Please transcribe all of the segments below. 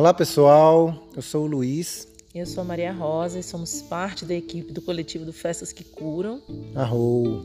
Olá pessoal, eu sou o Luiz. Eu sou a Maria Rosa e somos parte da equipe do coletivo do Festas que Curam. Arrou!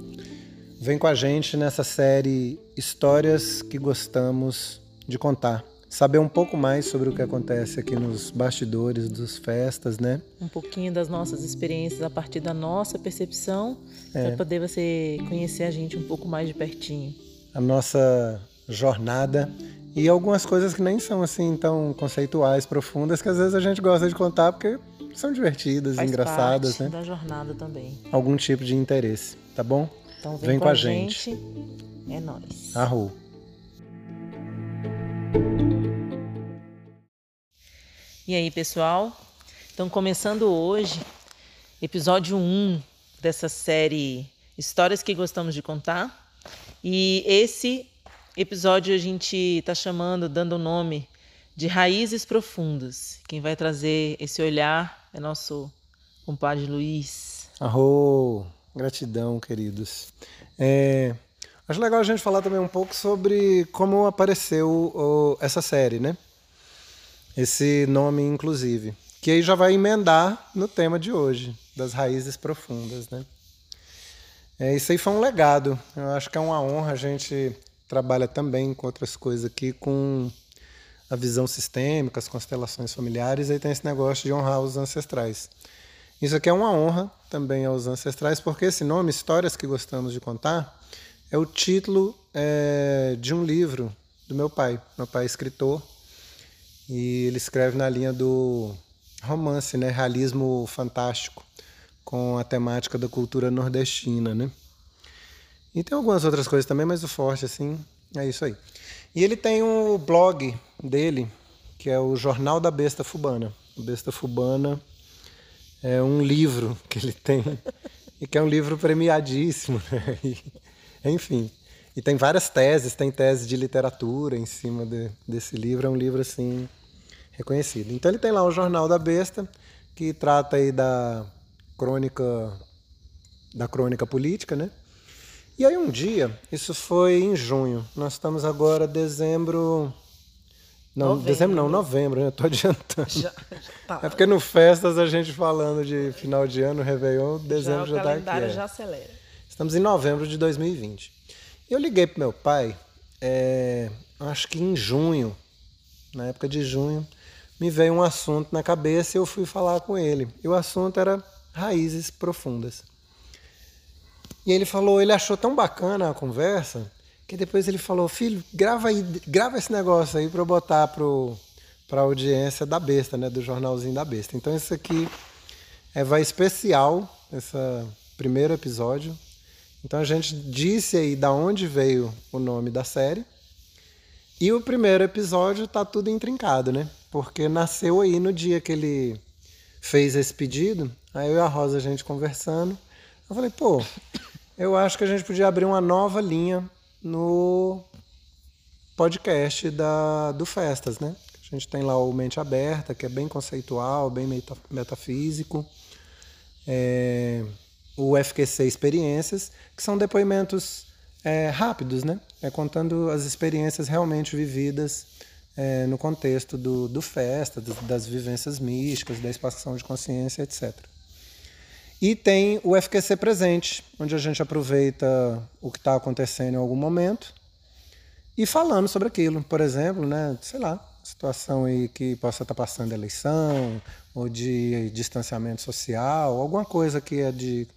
Vem com a gente nessa série Histórias que Gostamos de Contar. Saber um pouco mais sobre o que acontece aqui nos bastidores dos festas, né? Um pouquinho das nossas experiências a partir da nossa percepção, é. para poder você conhecer a gente um pouco mais de pertinho. A nossa jornada e algumas coisas que nem são assim tão conceituais, profundas, que às vezes a gente gosta de contar porque são divertidas, Faz engraçadas, né? da jornada também. Algum tipo de interesse, tá bom? Então vem, vem com, a gente. gente. É nós. Arru. E aí, pessoal? Então, começando hoje, episódio 1 dessa série Histórias que Gostamos de Contar. E esse episódio a gente está chamando, dando o nome de Raízes Profundas. Quem vai trazer esse olhar é nosso compadre Luiz. Arro, gratidão, queridos. É, acho legal a gente falar também um pouco sobre como apareceu o, essa série, né? Esse nome, inclusive. Que aí já vai emendar no tema de hoje, das raízes profundas, né? É, isso aí foi um legado. Eu acho que é uma honra a gente trabalha também com outras coisas aqui, com a visão sistêmica, as constelações familiares, aí tem esse negócio de honrar os ancestrais. Isso aqui é uma honra também aos ancestrais, porque esse nome, Histórias que Gostamos de Contar, é o título é, de um livro do meu pai. Meu pai é escritor e ele escreve na linha do romance, né, realismo fantástico, com a temática da cultura nordestina, né? E tem algumas outras coisas também, mas o forte, assim, é isso aí. E ele tem um blog dele, que é o Jornal da Besta Fubana. O Besta Fubana é um livro que ele tem, e que é um livro premiadíssimo, né? E, enfim. E tem várias teses, tem tese de literatura em cima de, desse livro, é um livro, assim, reconhecido. Então ele tem lá o Jornal da Besta, que trata aí da crônica, da crônica política, né? E aí um dia, isso foi em junho, nós estamos agora dezembro. Não, Novembro. dezembro não, novembro, né? Tô adiantando. Já, já tá. É porque no Festas a gente falando de final de ano, Réveillon, dezembro já, já o tá calendário aqui. é. já acelera. Estamos em novembro de 2020. Eu liguei pro meu pai, é, acho que em junho, na época de junho, me veio um assunto na cabeça e eu fui falar com ele. E o assunto era raízes profundas. E ele falou, ele achou tão bacana a conversa, que depois ele falou, filho, grava aí, grava esse negócio aí para eu botar pro para audiência da besta, né, do jornalzinho da besta. Então isso aqui é vai especial, esse primeiro episódio. Então a gente disse aí da onde veio o nome da série. E o primeiro episódio tá tudo intrincado, né? Porque nasceu aí no dia que ele fez esse pedido. Aí eu e a Rosa a gente conversando, eu falei, pô, eu acho que a gente podia abrir uma nova linha no podcast da, do Festas, né? A gente tem lá o Mente Aberta, que é bem conceitual, bem meta, metafísico. É, o FQC Experiências, que são depoimentos é, rápidos, né? É contando as experiências realmente vividas é, no contexto do, do festa, das, das vivências místicas, da expansão de consciência, etc. E tem o FQC Presente, onde a gente aproveita o que está acontecendo em algum momento e falando sobre aquilo. Por exemplo, né, sei lá, situação aí que possa estar passando eleição ou de distanciamento social, alguma coisa que é de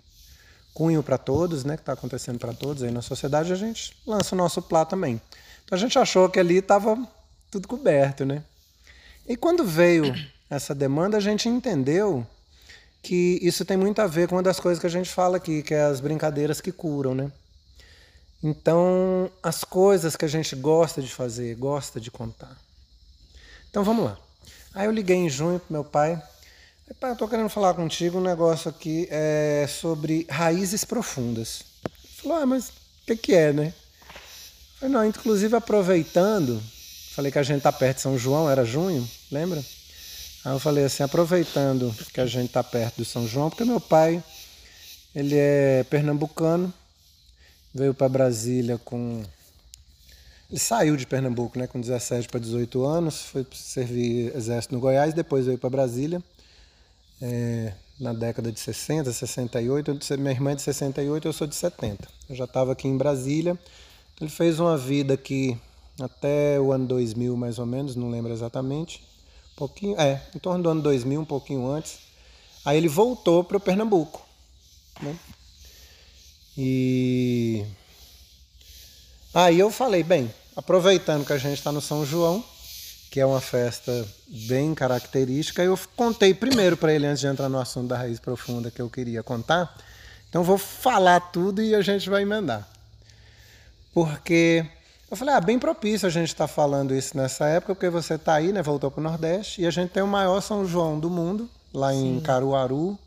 cunho para todos, né, que está acontecendo para todos aí na sociedade, a gente lança o nosso plá também. Então a gente achou que ali estava tudo coberto, né? E quando veio essa demanda, a gente entendeu que isso tem muito a ver com uma das coisas que a gente fala aqui, que é as brincadeiras que curam, né? Então, as coisas que a gente gosta de fazer, gosta de contar. Então vamos lá. Aí eu liguei em junho pro meu pai. Pai, eu tô querendo falar contigo um negócio aqui é, sobre raízes profundas. Ele falou, ah, mas o que, que é, né? Eu falei, não, inclusive aproveitando, falei que a gente tá perto de São João, era junho, lembra? Aí eu falei assim, aproveitando que a gente tá perto do São João, porque meu pai, ele é pernambucano, veio para Brasília com Ele saiu de Pernambuco né, com 17 para 18 anos, foi servir exército no Goiás, depois veio para Brasília. É, na década de 60, 68. Minha irmã é de 68, eu sou de 70. Eu já estava aqui em Brasília. Ele fez uma vida aqui até o ano 2000, mais ou menos, não lembro exatamente. Pouquinho, é, em torno do ano 2000, um pouquinho antes. Aí ele voltou para o Pernambuco. Né? E aí eu falei, bem, aproveitando que a gente está no São João, que é uma festa bem característica. Eu contei primeiro para ele antes de entrar no assunto da raiz profunda que eu queria contar. Então vou falar tudo e a gente vai emendar. Porque eu falei, ah, bem propício a gente estar tá falando isso nessa época, porque você está aí, né? Voltou para o Nordeste e a gente tem o maior São João do mundo, lá em Sim. Caruaru.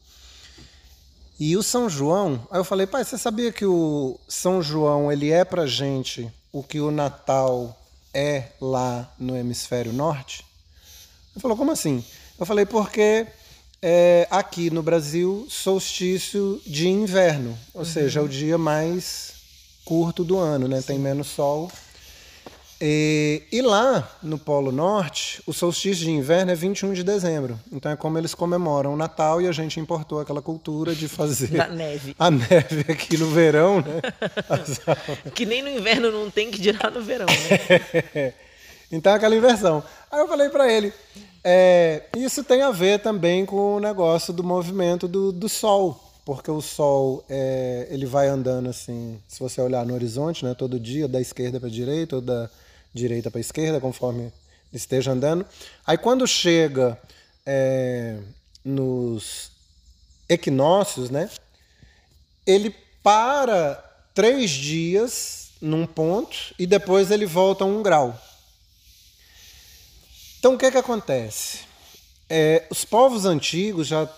E o São João, aí eu falei, pai, você sabia que o São João ele é para gente o que o Natal é lá no hemisfério norte? Ele falou, como assim? Eu falei, porque é, aqui no Brasil, solstício de inverno, ou uhum. seja, é o dia mais curto do ano, né? Tem menos sol. E, e, lá no Polo Norte, o solstício de inverno é 21 de dezembro. Então é como eles comemoram o Natal e a gente importou aquela cultura de fazer Na neve. a neve aqui no verão, né? que nem no inverno não tem que dirá no verão, né? então é aquela inversão. Aí eu falei para ele, é, isso tem a ver também com o negócio do movimento do, do Sol porque o Sol é, ele vai andando assim, se você olhar no horizonte, né, todo dia, da esquerda para a direita ou da direita para esquerda, conforme esteja andando. Aí quando chega é, nos equinócios, né, ele para três dias num ponto e depois ele volta um grau. Então o que, que acontece? É, os povos antigos já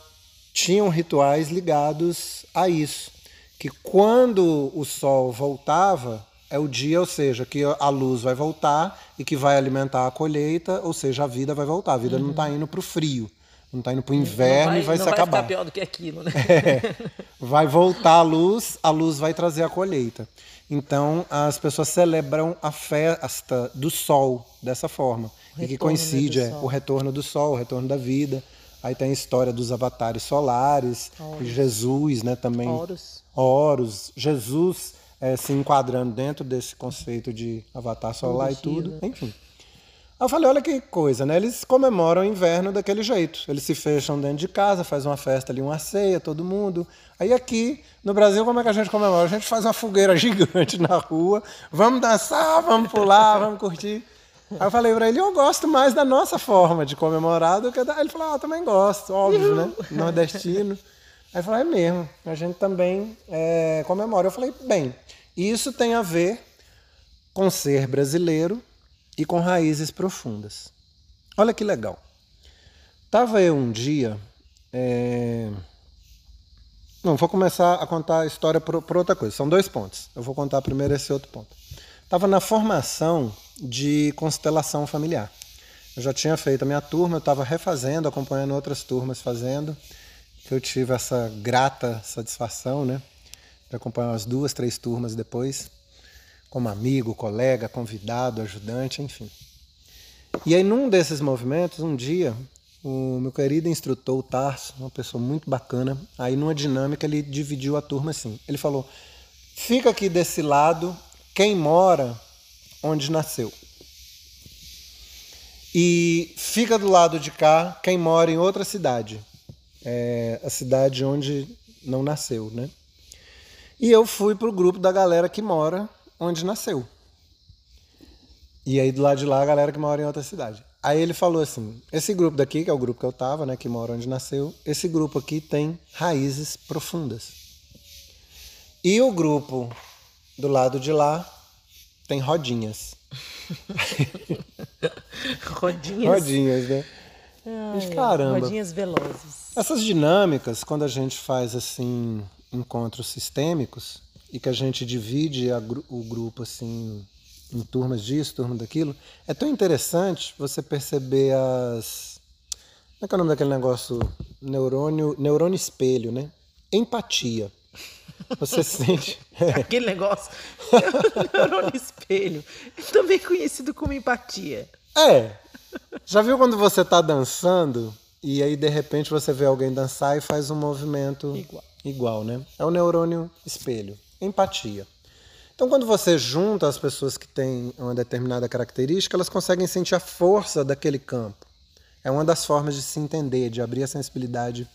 tinham rituais ligados a isso. Que quando o sol voltava, é o dia, ou seja, que a luz vai voltar e que vai alimentar a colheita, ou seja, a vida vai voltar. A vida uhum. não está indo para o frio, não está indo para o inverno vai, e vai se vai acabar. Vai ficar pior do que aquilo, né? É, vai voltar a luz, a luz vai trazer a colheita. Então, as pessoas celebram a festa do sol dessa forma. e que coincide né, é, o retorno do sol, o retorno da vida. Aí tem a história dos avatares solares, Jesus, né, também. Horus. Horus. Jesus é, se enquadrando dentro desse conceito de avatar solar e tudo, né? enfim. Aí eu falei, olha que coisa, né? Eles comemoram o inverno daquele jeito. Eles se fecham dentro de casa, faz uma festa ali, uma ceia, todo mundo. Aí aqui no Brasil, como é que a gente comemora? A gente faz uma fogueira gigante na rua, vamos dançar, vamos pular, vamos curtir. Aí eu falei pra ele, eu gosto mais da nossa forma de comemorar do que da. Ele falou, ah, eu também gosto, óbvio, né? Nordestino. Aí falei, é mesmo, a gente também é, comemora. Eu falei, bem, isso tem a ver com ser brasileiro e com raízes profundas. Olha que legal. Tava eu um dia. É... Não, vou começar a contar a história por, por, outra coisa. São dois pontos. Eu vou contar primeiro esse outro ponto. Tava na formação de constelação familiar. Eu já tinha feito a minha turma, eu estava refazendo, acompanhando outras turmas fazendo que eu tive essa grata satisfação, né? De acompanhar umas duas, três turmas depois, como amigo, colega, convidado, ajudante, enfim. E aí, num desses movimentos, um dia, o meu querido instrutor, o Tarso, uma pessoa muito bacana, aí numa dinâmica ele dividiu a turma assim. Ele falou: fica aqui desse lado quem mora onde nasceu. E fica do lado de cá quem mora em outra cidade é, a cidade onde não nasceu, né? E eu fui pro grupo da galera que mora onde nasceu. E aí do lado de lá a galera que mora em outra cidade. Aí ele falou assim: esse grupo daqui, que é o grupo que eu tava, né, que mora onde nasceu, esse grupo aqui tem raízes profundas. E o grupo do lado de lá tem rodinhas. rodinhas. Rodinhas, né? Ai, Mas, caramba. Rodinhas velozes. Essas dinâmicas, quando a gente faz assim encontros sistêmicos e que a gente divide a, o grupo assim em turmas disso, turmas daquilo, é tão interessante você perceber as como é que é o nome daquele negócio neurônio, neurônio espelho, né? Empatia. Você sente. Aquele negócio. neurônio espelho. Também conhecido como empatia. É. Já viu quando você tá dançando e aí de repente você vê alguém dançar e faz um movimento Igual. igual né? É o neurônio espelho. Empatia. Então, quando você junta as pessoas que têm uma determinada característica, elas conseguem sentir a força daquele campo. É uma das formas de se entender, de abrir a sensibilidade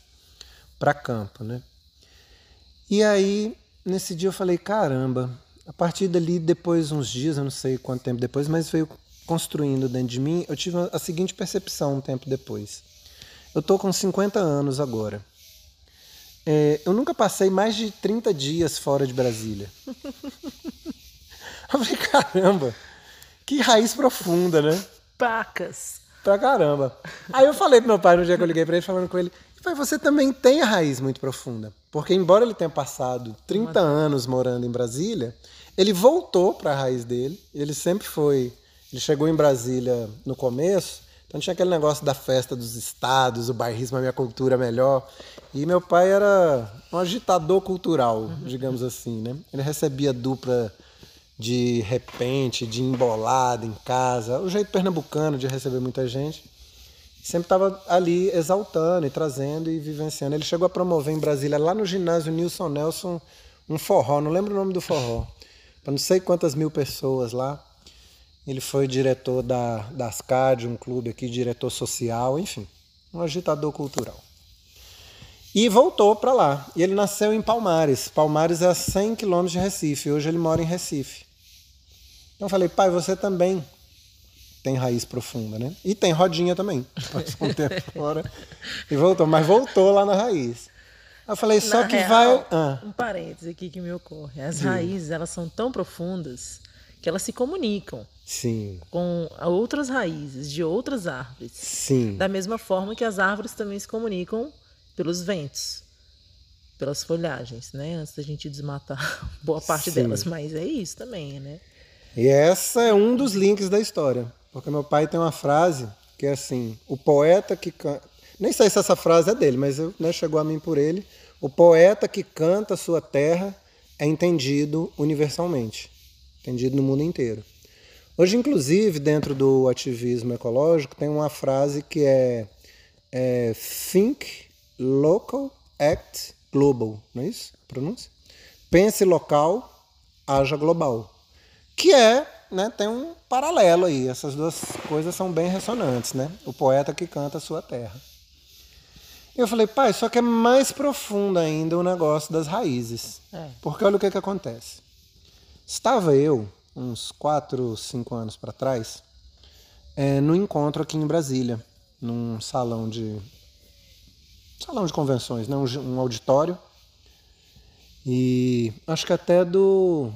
para campo, né? E aí, nesse dia eu falei, caramba, a partir dali, depois uns dias, eu não sei quanto tempo depois, mas veio construindo dentro de mim, eu tive a seguinte percepção um tempo depois. Eu tô com 50 anos agora. É, eu nunca passei mais de 30 dias fora de Brasília. Eu falei, caramba, que raiz profunda, né? Pacas. Pra caramba. Aí eu falei pro meu pai no dia que eu liguei pra ele, falando com ele, pai, você também tem a raiz muito profunda. Porque embora ele tenha passado 30 anos morando em Brasília, ele voltou para a raiz dele. Ele sempre foi. Ele chegou em Brasília no começo, então tinha aquele negócio da festa dos estados, o bairrismo é minha cultura melhor. E meu pai era um agitador cultural, digamos assim, né? Ele recebia dupla de repente, de embolada em casa, o jeito pernambucano de receber muita gente. Sempre estava ali exaltando e trazendo e vivenciando. Ele chegou a promover em Brasília, lá no ginásio Nilson Nelson, um forró, não lembro o nome do forró, para não sei quantas mil pessoas lá. Ele foi diretor da, da ASCAD, um clube aqui, diretor social, enfim, um agitador cultural. E voltou para lá. E ele nasceu em Palmares. Palmares é a 100 quilômetros de Recife. Hoje ele mora em Recife. Então eu falei, pai, você também tem raiz profunda, né? E tem rodinha também. Passou um tempo fora e voltou, mas voltou lá na raiz. Eu falei, só Na que real, vai. Ah, Um parênteses aqui que me ocorre. As raízes, elas são tão profundas que elas se comunicam sim, com outras raízes de outras árvores. sim. Da mesma forma que as árvores também se comunicam pelos ventos, pelas folhagens, né? Antes da gente desmatar boa parte Sim. delas. Mas é isso também, né? E essa é um dos links da história. Porque meu pai tem uma frase que é assim: o poeta que canta. Nem sei se essa frase é dele, mas eu, né, chegou a mim por ele. O poeta que canta a sua terra é entendido universalmente, entendido no mundo inteiro. Hoje, inclusive, dentro do ativismo ecológico, tem uma frase que é, é Think local, act global, não é isso? A pronúncia? Pense local, haja global. Que é, né, tem um paralelo aí. Essas duas coisas são bem ressonantes, né? O poeta que canta a sua terra. Eu falei, pai, só que é mais profundo ainda o negócio das raízes. É. Porque olha o que, que acontece. Estava eu, uns 4, 5 anos para trás, é, no encontro aqui em Brasília, num salão de. salão de convenções, né? um, um auditório. E acho que até do.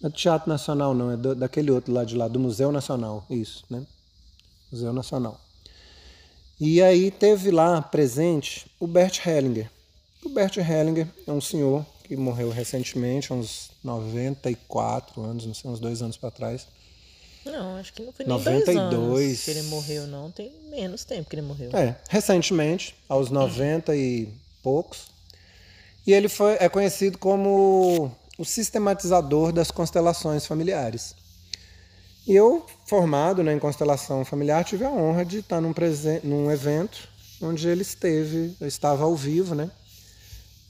Não é do Teatro Nacional, não, é do- daquele outro lá de lá, do Museu Nacional, isso, né? Museu Nacional. E aí teve lá presente o Bert Hellinger. O Bert Hellinger é um senhor que morreu recentemente, uns 94 anos, não sei, uns dois anos para trás. Não, acho que não foi nem dois 92. anos que ele morreu, não. Tem menos tempo que ele morreu. É, recentemente, aos 90 e poucos. E ele foi, é conhecido como o sistematizador das constelações familiares. E eu, formado né, em constelação familiar, tive a honra de estar num, presen- num evento onde ele esteve, eu estava ao vivo, né?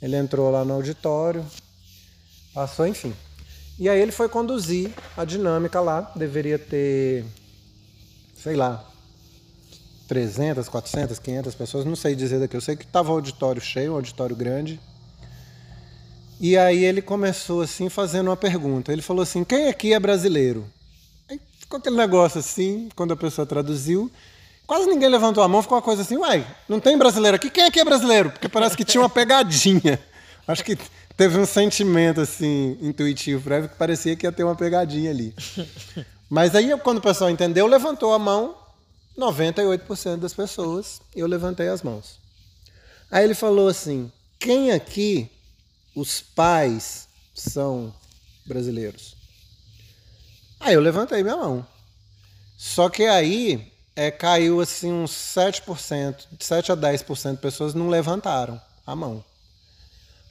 Ele entrou lá no auditório, passou, enfim. E aí ele foi conduzir a dinâmica lá, deveria ter, sei lá, 300, 400, 500 pessoas, não sei dizer daqui. Eu sei que estava o auditório cheio, um auditório grande. E aí ele começou assim, fazendo uma pergunta. Ele falou assim: quem aqui é brasileiro? Aí ficou aquele negócio assim, quando a pessoa traduziu. Quase ninguém levantou a mão, ficou uma coisa assim: uai, não tem brasileiro aqui? Quem aqui é brasileiro? Porque parece que tinha uma pegadinha. Acho que teve um sentimento assim, intuitivo prévio, que parecia que ia ter uma pegadinha ali. Mas aí, quando o pessoal entendeu, levantou a mão 98% das pessoas, eu levantei as mãos. Aí ele falou assim: quem aqui os pais são brasileiros? Aí eu levantei minha mão. Só que aí é, caiu assim uns 7%, de 7 a 10% de pessoas não levantaram a mão.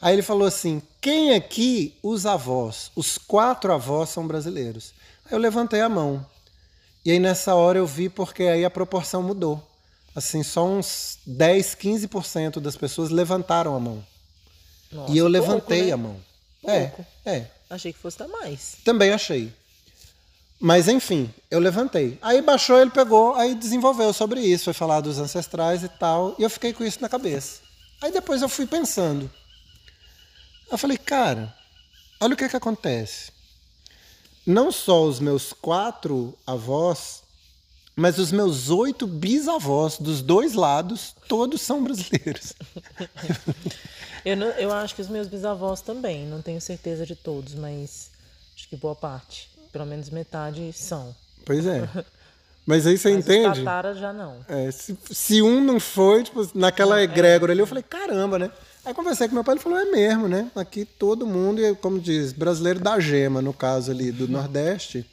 Aí ele falou assim: quem aqui os avós? Os quatro avós são brasileiros. Aí eu levantei a mão. E aí nessa hora eu vi porque aí a proporção mudou. Assim, só uns 10, 15% das pessoas levantaram a mão. Nossa, e eu pouco, levantei né? a mão. Pouco. É, é. Achei que fosse dar mais. Também achei. Mas enfim, eu levantei. Aí baixou, ele pegou, aí desenvolveu sobre isso, foi falar dos ancestrais e tal, e eu fiquei com isso na cabeça. Aí depois eu fui pensando. Eu falei, cara, olha o que que acontece. Não só os meus quatro avós, mas os meus oito bisavós dos dois lados, todos são brasileiros. Eu, não- eu acho que os meus bisavós também, não tenho certeza de todos, mas acho que boa parte. Pelo menos metade são. Pois é. Mas aí você Mas os entende? tataras já não. É, se, se um não foi, tipo, naquela egrégora ali, eu falei, caramba, né? Aí conversei com meu pai, ele falou, é mesmo, né? Aqui todo mundo, como diz, brasileiro da gema, no caso ali do Nordeste.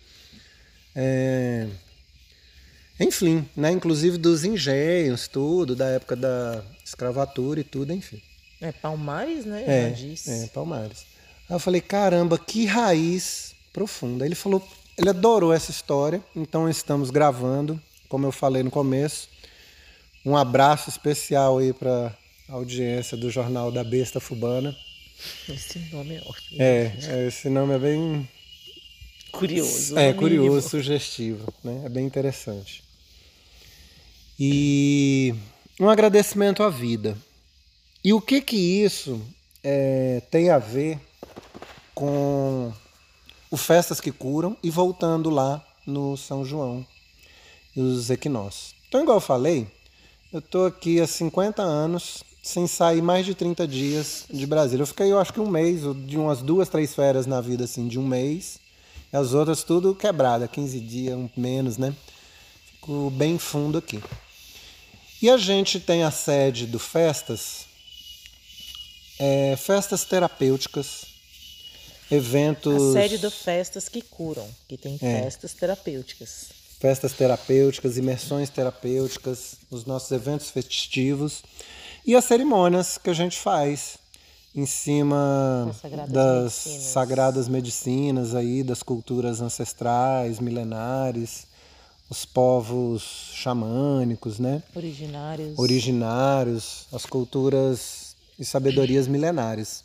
É... Enfim, né? Inclusive dos engenhos, tudo, da época da escravatura e tudo, enfim. É Palmares, né? É, já disse. é, Palmares. Aí eu falei, caramba, que raiz profunda. Ele falou, ele adorou essa história, então estamos gravando, como eu falei no começo. Um abraço especial aí para audiência do Jornal da Besta Fubana. Esse nome é ótimo. É, é, esse nome é bem Curioso. é no curioso, sugestivo, né? É bem interessante. E um agradecimento à vida. E o que que isso é, tem a ver com o Festas que Curam e voltando lá no São João e os equinócios. Então, igual eu falei, eu tô aqui há 50 anos sem sair mais de 30 dias de Brasília. Eu fiquei, eu acho que um mês, ou de umas duas, três férias na vida, assim, de um mês. E as outras tudo quebrada, 15 dias, um menos, né? Fico bem fundo aqui. E a gente tem a sede do Festas, é, festas terapêuticas, eventos... A sede do Festas que Curam, que tem É. festas terapêuticas. festas terapêuticas, imersões terapêuticas, os nossos eventos festivos e as cerimônias que a gente faz em cima Das sagradas das medicinas. sagradas medicinas aí, das culturas ancestrais, milenares, os povos xamânicos, né? Originários. originários, as culturas e sabedorias milenares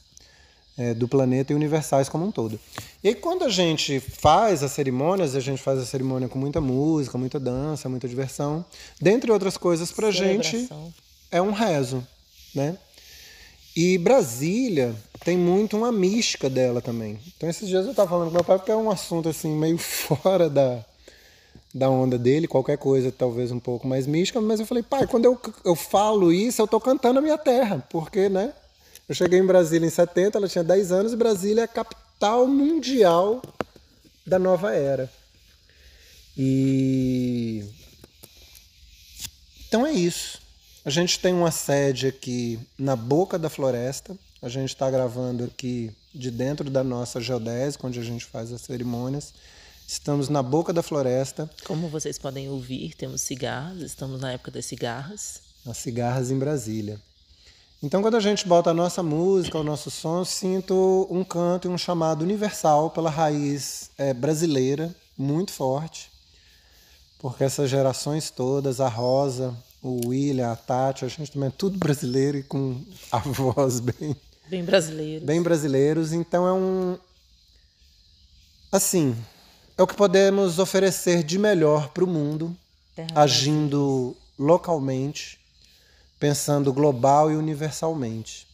é, do planeta e universais como um todo. E aí, quando a gente faz as cerimônias, a gente faz a cerimônia com muita música, muita dança, muita diversão, dentre outras coisas, pra gente é um rezo, né? E Brasília tem muito uma mística dela também. Então esses dias eu estava falando com meu pai porque é um assunto assim meio fora da, da onda dele, qualquer coisa talvez um pouco mais mística, mas eu falei, pai, quando eu, eu falo isso, eu tô cantando a minha terra, porque, né? Eu cheguei em Brasília em 70, ela tinha 10 anos e Brasília é a capital mundial da nova era. E então é isso. A gente tem uma sede aqui na boca da floresta. A gente está gravando aqui de dentro da nossa geodésica, onde a gente faz as cerimônias. Estamos na boca da floresta, Como vocês podem ouvir, temos cigarros, estamos na época das cigarras. nas cigarras em Brasília. Então, quando a gente bota a nossa música, o nosso som, eu sinto um canto e um chamado universal pela raiz eh, brasileira, muito forte. Porque essas gerações todas, a Rosa, o William, a Tati, a gente também é tudo brasileiro e com a voz bem, Bem brasileiro. bem brasileiros. Então é um. Assim, é o que podemos oferecer de melhor para o mundo, Terra agindo localmente, pensando global e universalmente.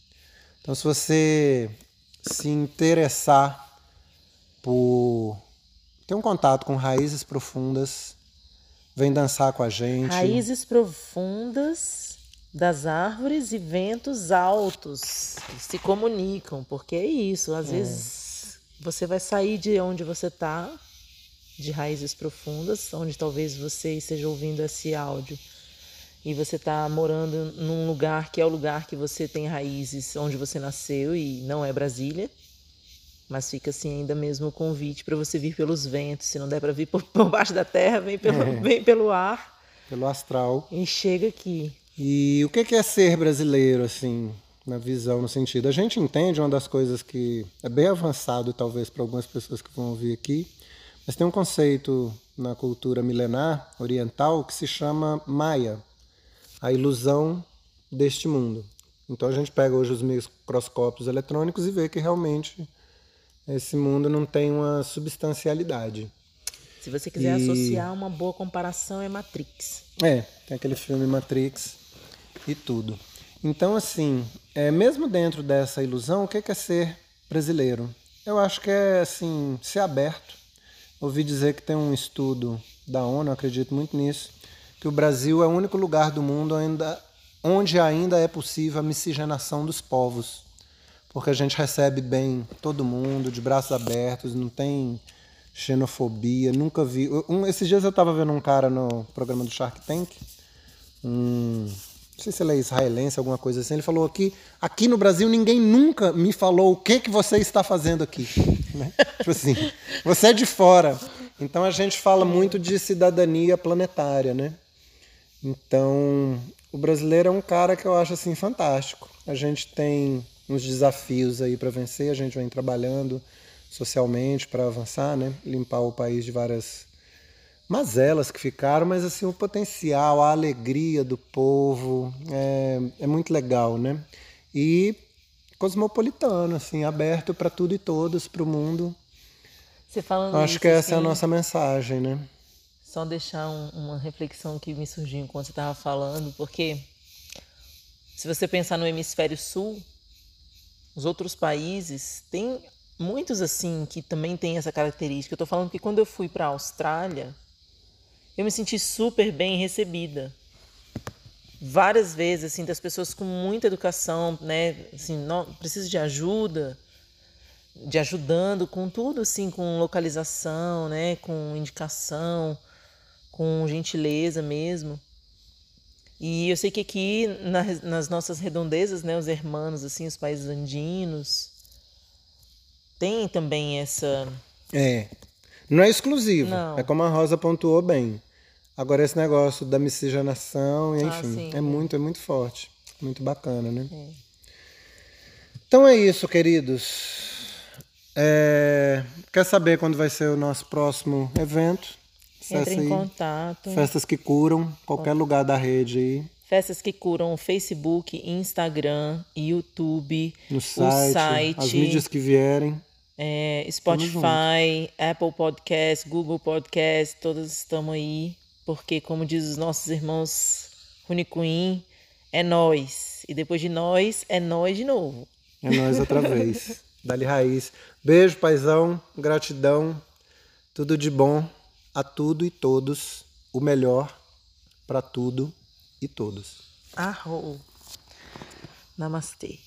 Então, se você se interessar por ter um contato com raízes profundas, vem dançar com a gente. Raízes profundas das árvores e ventos altos que se comunicam, porque é isso. Às vezes você vai sair de onde você está, de raízes profundas, onde talvez você esteja ouvindo esse áudio e você está morando num lugar que é o lugar que você tem raízes, onde você nasceu e não é Brasília. Mas fica assim ainda mesmo o convite para você vir pelos ventos. Se não der para vir por, por baixo da terra, vem pelo, vem pelo ar Pelo astral. e chega aqui. E o que que é ser brasileiro, assim? na visão, no sentido. A gente entende uma das coisas que é bem avançado, talvez, para algumas pessoas que vão ouvir aqui, mas tem um conceito na cultura milenar oriental que se chama Maya, a ilusão deste mundo. Então a gente pega hoje os microscópios eletrônicos e vê que realmente esse mundo não tem uma substancialidade. Se você quiser e... associar uma boa comparação, é Matrix. É, tem aquele filme Matrix e tudo. Então, assim, é, mesmo dentro dessa ilusão, o que é ser brasileiro? Eu acho que é, assim, ser aberto. Ouvi dizer que tem um estudo da ONU, acredito muito nisso, que o Brasil é o único lugar do mundo ainda, onde ainda é possível a miscigenação dos povos. Porque a gente recebe bem todo mundo, de braços abertos, não tem xenofobia, nunca vi. Um, esses dias eu estava vendo um cara no programa do Shark Tank, um não sei se ele é israelense, alguma coisa assim. Ele falou aqui, aqui no Brasil ninguém nunca me falou o que que você está fazendo aqui. Né? tipo assim, você é de fora. Então a gente fala muito de cidadania planetária, né? Então o brasileiro é um cara que eu acho assim fantástico. A gente tem uns desafios aí para vencer, a gente vem trabalhando socialmente para avançar, né? Limpar o país de várias mazelas que ficaram, mas assim o potencial, a alegria do povo é, é muito legal, né? E cosmopolitano, assim, aberto para tudo e todos, para o mundo. Acho isso, que essa assim, é a nossa mensagem, né? Só deixar um, uma reflexão que me surgiu enquanto você estava falando, porque se você pensar no hemisfério sul, os outros países têm muitos assim que também têm essa característica. Eu estou falando que quando eu fui para a Austrália, eu me senti super bem recebida. Várias vezes, assim, das pessoas com muita educação, né? Assim, não, preciso de ajuda, de ajudando com tudo, assim, com localização, né? Com indicação, com gentileza mesmo. E eu sei que aqui na, nas nossas redondezas, né, os hermanos, assim, os países andinos, tem também essa. É. Não é exclusivo. Não. É como a Rosa pontuou bem. Agora esse negócio da miscigenação, ah, enfim, ah, é muito, é muito forte. Muito bacana, né? É. Então é isso, queridos. É... Quer saber quando vai ser o nosso próximo evento? Entre em contato. Festas que curam, qualquer lugar da rede aí. Festas que curam Facebook, Instagram, YouTube, no site, site as mídias que vierem é, Spotify, Apple Podcast, Google Podcast, todas estamos aí, porque como diz os nossos irmãos Runicuim, é nós. E depois de nós, é nós de novo. É nós outra vez. Dali raiz. Beijo, paizão. Gratidão. Tudo de bom a tudo e todos. O melhor para tudo e todos. Arro. Namastê.